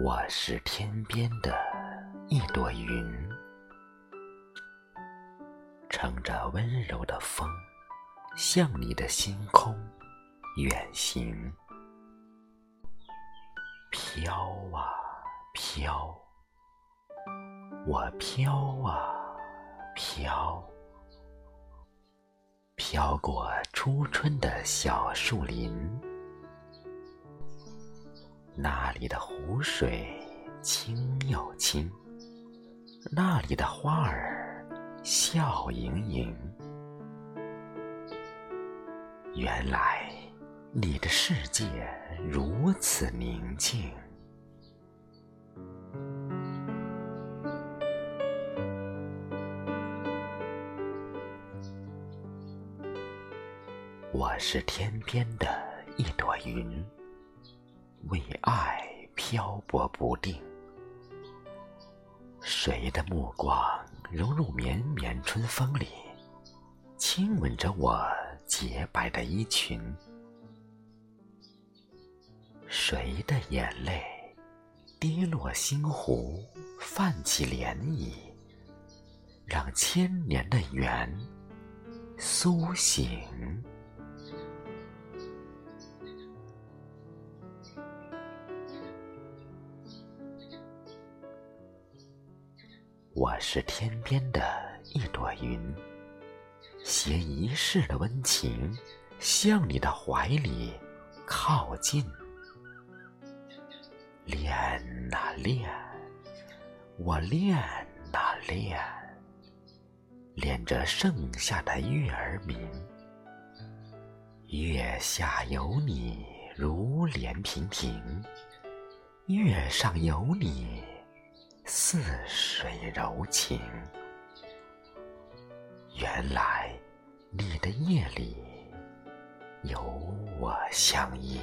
我是天边的一朵云，乘着温柔的风，向你的星空远行。飘啊飘，我飘啊飘，飘过初春的小树林。那里的湖水清又清，那里的花儿笑盈盈。原来你的世界如此宁静。我是天边的一朵云。为爱漂泊不定，谁的目光融入绵绵春风里，亲吻着我洁白的衣裙？谁的眼泪跌落星湖，泛起涟漪，让千年的缘苏醒？我是天边的一朵云，携一世的温情向你的怀里靠近。恋啊恋，我恋啊恋，恋着盛夏的月儿明。月下有你如莲萍萍，月上有你。似水柔情，原来你的夜里有我相依。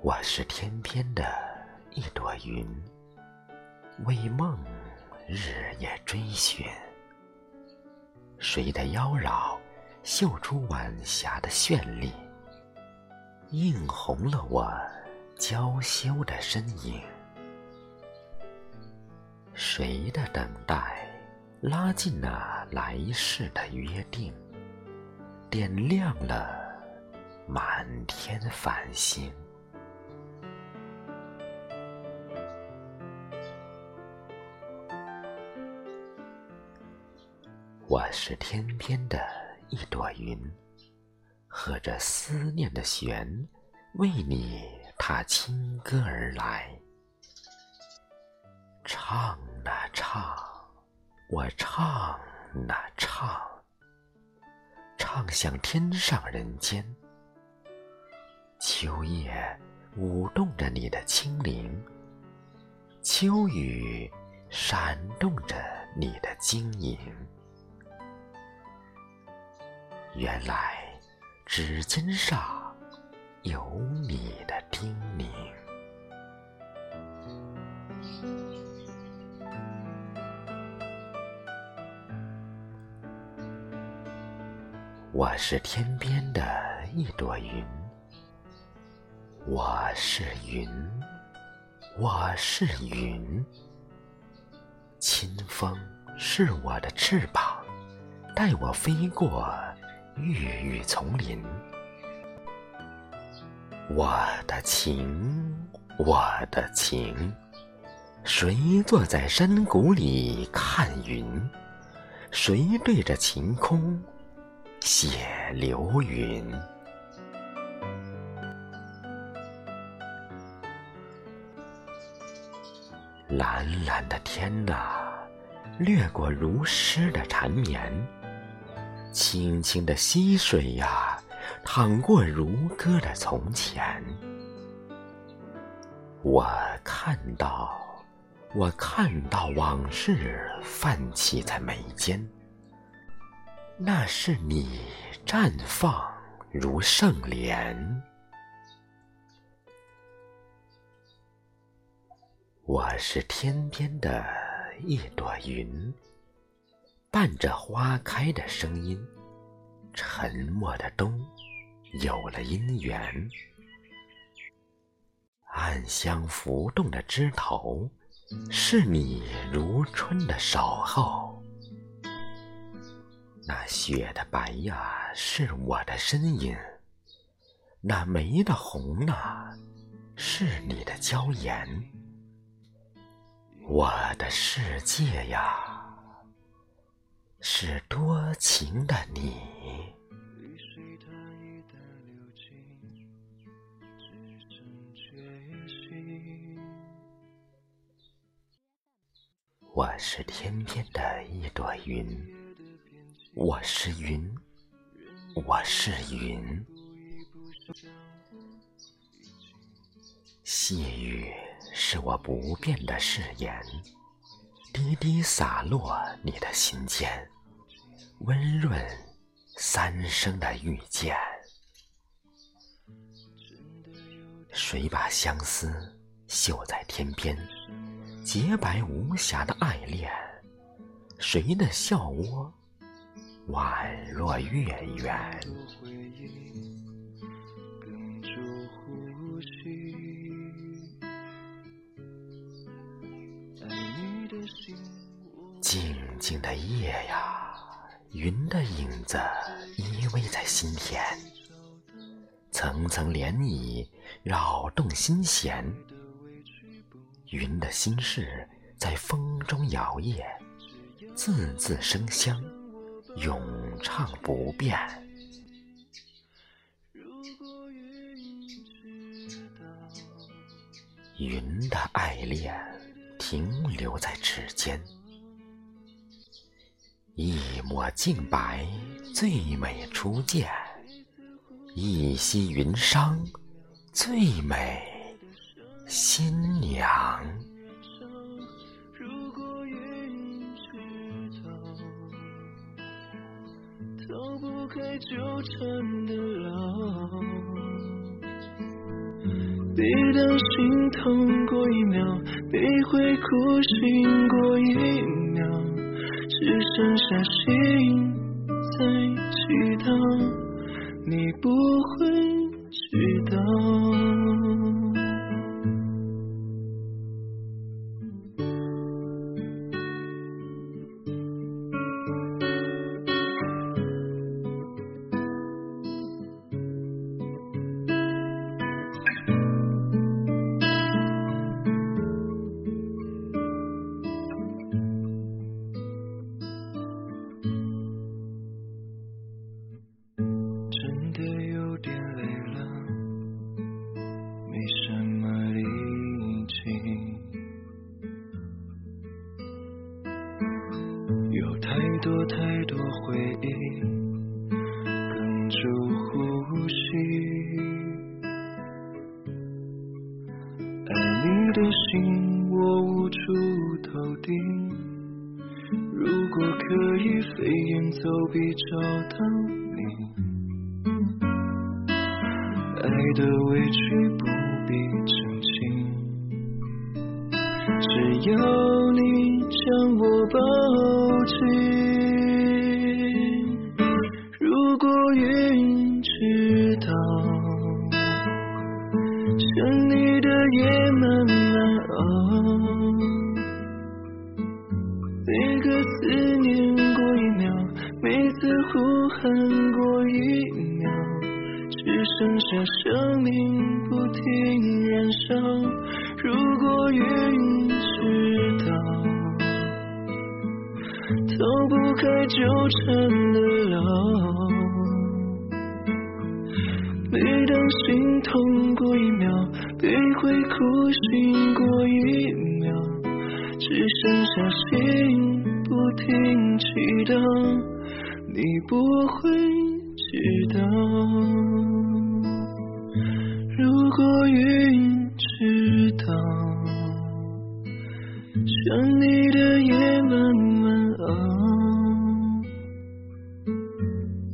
我是天边的一朵云，为梦日夜追寻，谁的妖娆？绣出晚霞的绚丽，映红了我娇羞的身影。谁的等待，拉近了来世的约定，点亮了满天繁星。我是天边的。一朵云，和着思念的弦，为你踏清歌而来。唱啊唱，我唱啊唱，唱向天上人间。秋叶舞动着你的轻灵，秋雨闪动着你的晶莹。原来，指尖上有你的叮咛。我是天边的一朵云，我是云，我是云。清风是我的翅膀，带我飞过。郁郁丛林，我的情，我的情，谁坐在山谷里看云？谁对着晴空写流云？蓝蓝的天呐，掠过如诗的缠绵。清清的溪水呀，淌过如歌的从前。我看到，我看到往事泛起在眉间。那是你绽放如圣莲。我是天边的一朵云。伴着花开的声音，沉默的冬有了姻缘。暗香浮动的枝头，是你如春的守候。那雪的白呀，是我的身影；那梅的红啊，是你的娇颜。我的世界呀，是多情的你。我是天边的一朵云，我是云，我是云。细雨。是我不变的誓言，滴滴洒落你的心间，温润三生的遇见。谁把相思绣在天边，洁白无瑕的爱恋？谁的笑窝宛若月圆？静的夜呀，云的影子依偎在心田，层层涟漪扰动心弦。云的心事在风中摇曳，字字生香，永唱不变。云的爱恋停留在指尖。一抹净白，最美初见；一袭云裳，最美新娘。如果云知道，逃不开纠缠的牢。每当心痛过一秒，每回苦心过一秒。只剩下心在祈祷，你不会知道。飞檐走壁找到你，爱的委屈不必澄清，只要你将我抱紧。如果云知道想你的夜慢慢熬，过一秒，只剩下生命不停燃烧。如果云知道，逃不开纠缠的牢。每当心痛过一秒，每回苦醒过一秒，只剩下心不停祈祷，你不会知道。如果云知道，想你的夜慢慢熬，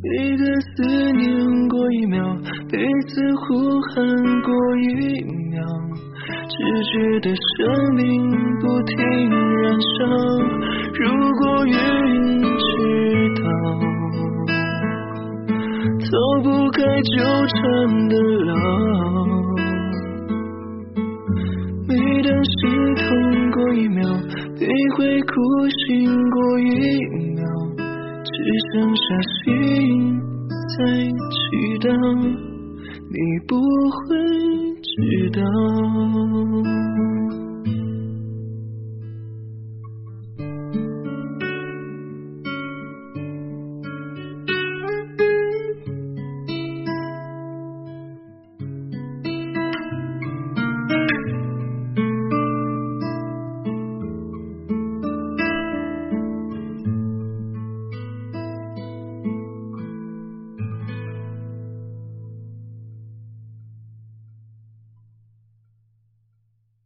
每个思念过一秒。彼此呼喊过一秒，只觉得生命不停燃烧。如果云。逃不开纠缠的牢。每当心痛过一秒，便会哭醒过一秒，只剩下心在祈祷，你不会知道。